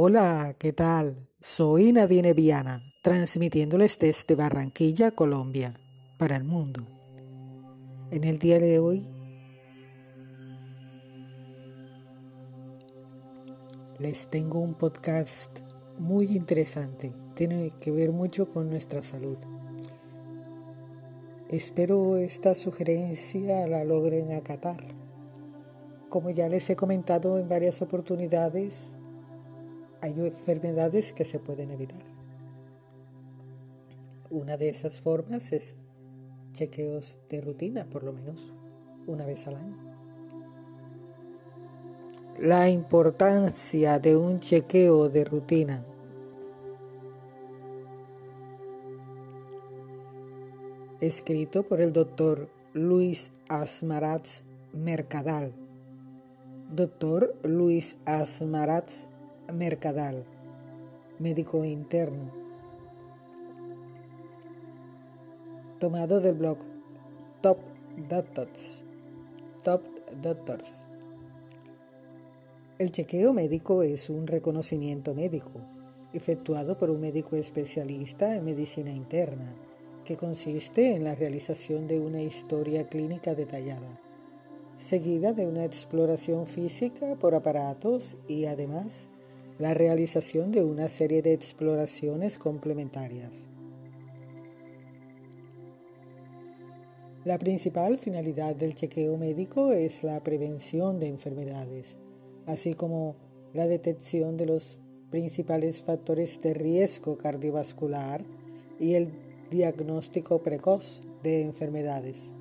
Hola, ¿qué tal? Soy Nadine Viana, transmitiéndoles desde Barranquilla, Colombia, para el mundo. En el día de hoy les tengo un podcast muy interesante. Tiene que ver mucho con nuestra salud. Espero esta sugerencia la logren acatar. Como ya les he comentado en varias oportunidades, hay enfermedades que se pueden evitar. Una de esas formas es chequeos de rutina, por lo menos una vez al año. La importancia de un chequeo de rutina escrito por el doctor Luis Asmaratz Mercadal. Doctor Luis Asmaratz Mercadal, médico interno. Tomado del blog Top Doctors. Top Doctors. El chequeo médico es un reconocimiento médico efectuado por un médico especialista en medicina interna que consiste en la realización de una historia clínica detallada, seguida de una exploración física por aparatos y además la realización de una serie de exploraciones complementarias. La principal finalidad del chequeo médico es la prevención de enfermedades, así como la detección de los principales factores de riesgo cardiovascular y el diagnóstico precoz de enfermedades.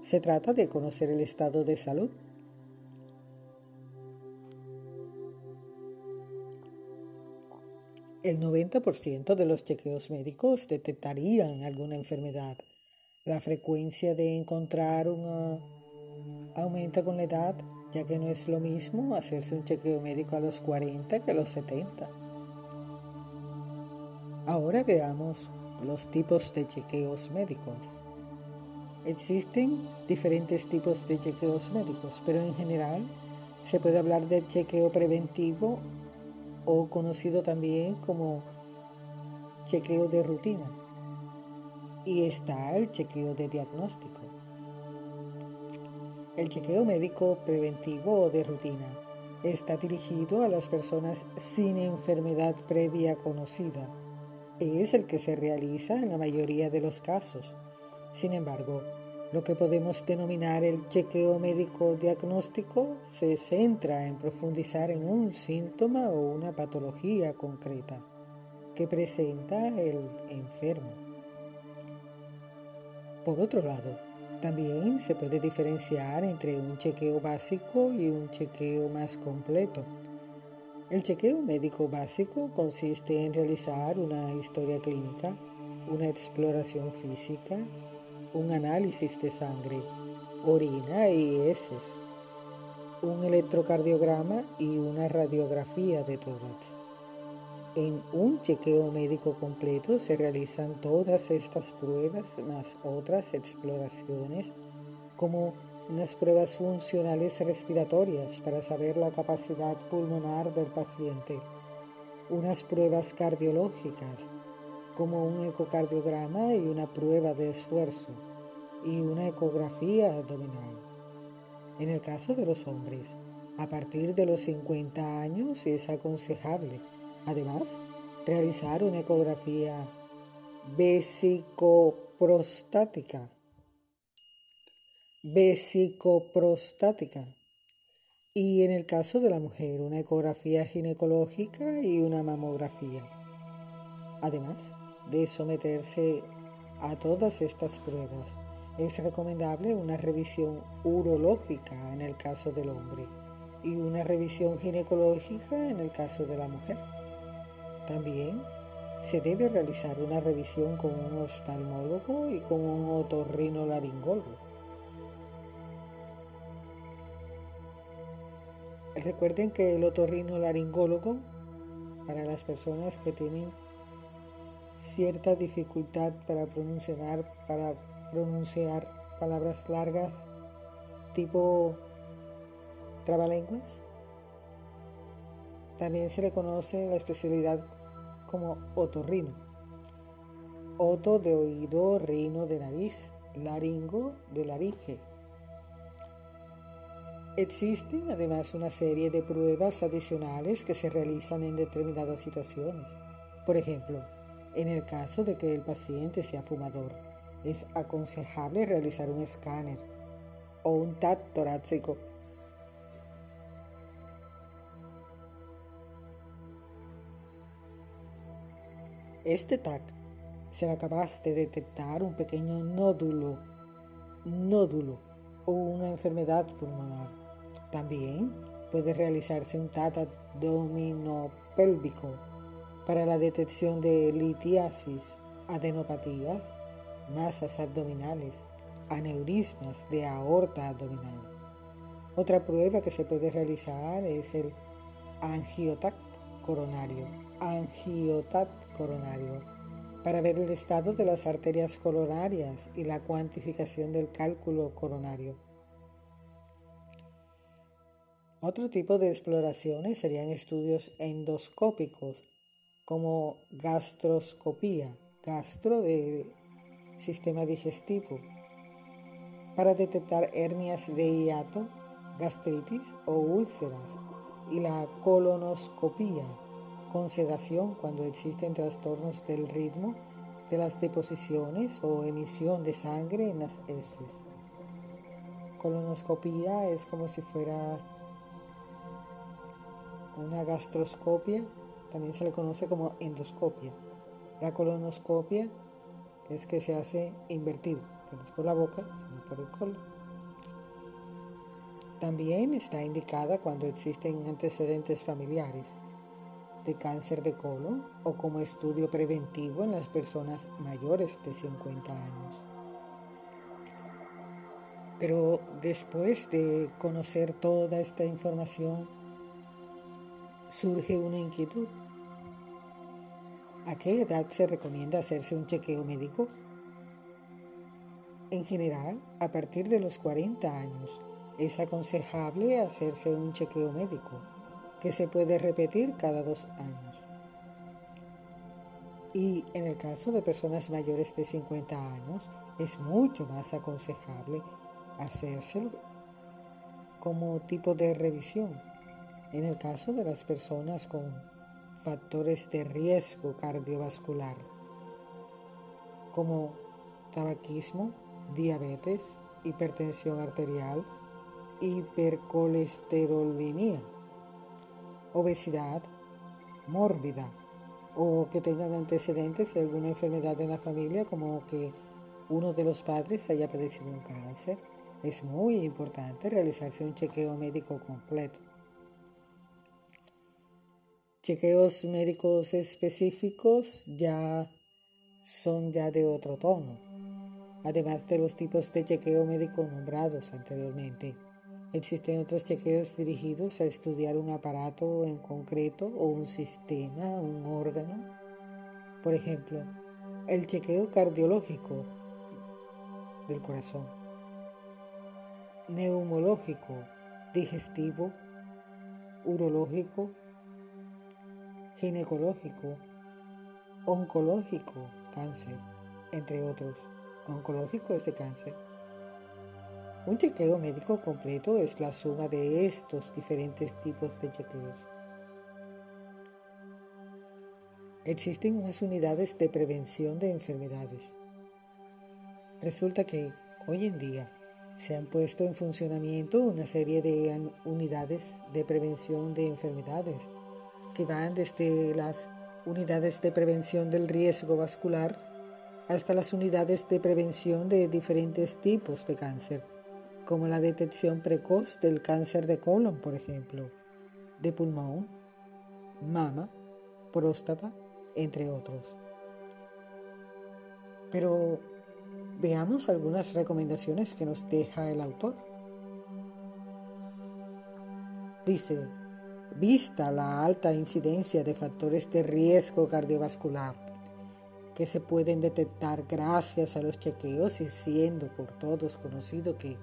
Se trata de conocer el estado de salud El 90% de los chequeos médicos detectarían alguna enfermedad. La frecuencia de encontrar una aumenta con la edad, ya que no es lo mismo hacerse un chequeo médico a los 40 que a los 70. Ahora veamos los tipos de chequeos médicos. Existen diferentes tipos de chequeos médicos, pero en general se puede hablar de chequeo preventivo o conocido también como chequeo de rutina. Y está el chequeo de diagnóstico. El chequeo médico preventivo de rutina está dirigido a las personas sin enfermedad previa conocida. Es el que se realiza en la mayoría de los casos. Sin embargo, lo que podemos denominar el chequeo médico diagnóstico se centra en profundizar en un síntoma o una patología concreta que presenta el enfermo. Por otro lado, también se puede diferenciar entre un chequeo básico y un chequeo más completo. El chequeo médico básico consiste en realizar una historia clínica, una exploración física, un análisis de sangre, orina y heces, un electrocardiograma y una radiografía de tórax. En un chequeo médico completo se realizan todas estas pruebas más otras exploraciones como unas pruebas funcionales respiratorias para saber la capacidad pulmonar del paciente, unas pruebas cardiológicas como un ecocardiograma y una prueba de esfuerzo y una ecografía abdominal. En el caso de los hombres, a partir de los 50 años es aconsejable, además, realizar una ecografía vesicoprostática. Vesicoprostática. Y en el caso de la mujer, una ecografía ginecológica y una mamografía. Además, de someterse a todas estas pruebas. Es recomendable una revisión urológica en el caso del hombre y una revisión ginecológica en el caso de la mujer. También se debe realizar una revisión con un oftalmólogo y con un otorrinolaringólogo. Recuerden que el otorrinolaringólogo, para las personas que tienen cierta dificultad para pronunciar, para pronunciar palabras largas tipo trabalenguas. También se le conoce la especialidad como otorrino. Oto de oído, rino de nariz, laringo de laringe. Existen además una serie de pruebas adicionales que se realizan en determinadas situaciones. Por ejemplo, en el caso de que el paciente sea fumador, es aconsejable realizar un escáner o un TAC torácico. Este TAC será capaz de detectar un pequeño nódulo, nódulo o una enfermedad pulmonar. También puede realizarse un TAC abdominopélvico para la detección de litiasis, adenopatías, masas abdominales, aneurismas de aorta abdominal. Otra prueba que se puede realizar es el angiotac coronario, coronario, para ver el estado de las arterias coronarias y la cuantificación del cálculo coronario. Otro tipo de exploraciones serían estudios endoscópicos como gastroscopía, gastro de sistema digestivo, para detectar hernias de hiato, gastritis o úlceras, y la colonoscopía, con sedación cuando existen trastornos del ritmo de las deposiciones o emisión de sangre en las heces. Colonoscopía es como si fuera una gastroscopia también se le conoce como endoscopia. La colonoscopia es que se hace invertido, no es por la boca, sino por el colon. También está indicada cuando existen antecedentes familiares de cáncer de colon o como estudio preventivo en las personas mayores de 50 años. Pero después de conocer toda esta información, surge una inquietud. ¿A qué edad se recomienda hacerse un chequeo médico? En general, a partir de los 40 años es aconsejable hacerse un chequeo médico, que se puede repetir cada dos años. Y en el caso de personas mayores de 50 años, es mucho más aconsejable hacérselo como tipo de revisión. En el caso de las personas con factores de riesgo cardiovascular como tabaquismo, diabetes, hipertensión arterial, hipercolesterolemia, obesidad mórbida o que tengan antecedentes de alguna enfermedad en la familia como que uno de los padres haya padecido un cáncer. Es muy importante realizarse un chequeo médico completo. Chequeos médicos específicos ya son ya de otro tono, además de los tipos de chequeo médico nombrados anteriormente. Existen otros chequeos dirigidos a estudiar un aparato en concreto o un sistema, un órgano. Por ejemplo, el chequeo cardiológico del corazón, neumológico, digestivo, urológico, ginecológico, oncológico, cáncer, entre otros. Oncológico es cáncer. Un chequeo médico completo es la suma de estos diferentes tipos de chequeos. Existen unas unidades de prevención de enfermedades. Resulta que hoy en día se han puesto en funcionamiento una serie de unidades de prevención de enfermedades que van desde las unidades de prevención del riesgo vascular hasta las unidades de prevención de diferentes tipos de cáncer, como la detección precoz del cáncer de colon, por ejemplo, de pulmón, mama, próstata, entre otros. Pero veamos algunas recomendaciones que nos deja el autor. Dice, vista la alta incidencia de factores de riesgo cardiovascular que se pueden detectar gracias a los chequeos y siendo por todos conocido que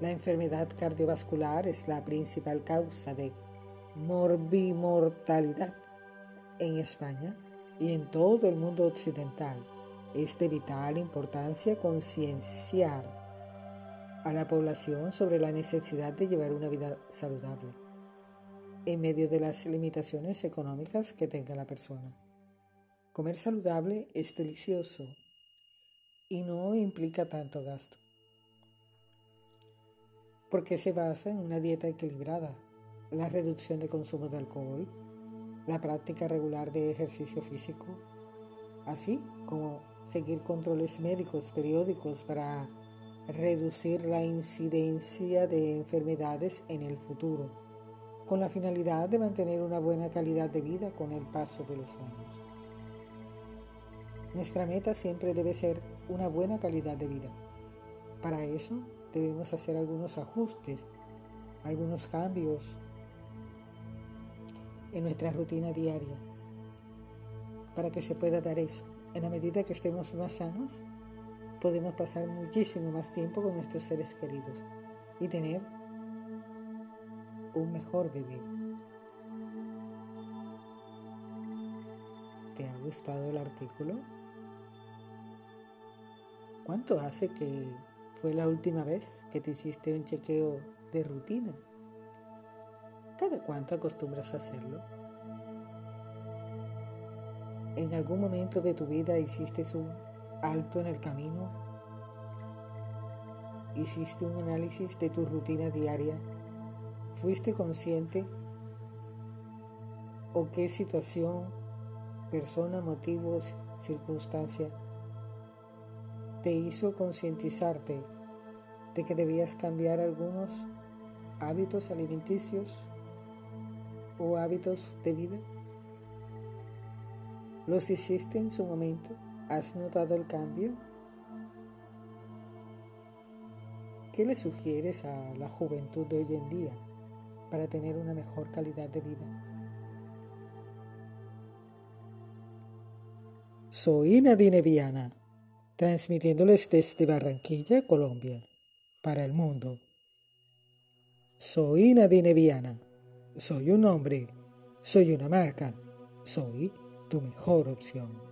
la enfermedad cardiovascular es la principal causa de morbimortalidad en España y en todo el mundo occidental. Es de vital importancia concienciar a la población sobre la necesidad de llevar una vida saludable en medio de las limitaciones económicas que tenga la persona. Comer saludable es delicioso y no implica tanto gasto, porque se basa en una dieta equilibrada, la reducción de consumo de alcohol, la práctica regular de ejercicio físico, así como seguir controles médicos periódicos para reducir la incidencia de enfermedades en el futuro, con la finalidad de mantener una buena calidad de vida con el paso de los años. Nuestra meta siempre debe ser una buena calidad de vida. Para eso debemos hacer algunos ajustes, algunos cambios en nuestra rutina diaria para que se pueda dar eso. En la medida que estemos más sanos, podemos pasar muchísimo más tiempo con nuestros seres queridos y tener un mejor vivir. ¿Te ha gustado el artículo? ¿Cuánto hace que fue la última vez que te hiciste un chequeo de rutina? ¿Cada cuánto acostumbras a hacerlo? ¿En algún momento de tu vida hiciste un alto en el camino? ¿Hiciste un análisis de tu rutina diaria? ¿Fuiste consciente? ¿O qué situación, persona, motivo, circunstancia te hizo concientizarte de que debías cambiar algunos hábitos alimenticios o hábitos de vida? ¿Los hiciste en su momento? ¿Has notado el cambio? ¿Qué le sugieres a la juventud de hoy en día para tener una mejor calidad de vida? Soy Nadine Viana, transmitiéndoles desde Barranquilla, Colombia, para el mundo. Soy Nadine Viana. Soy un hombre, soy una marca, soy tu mejor opción.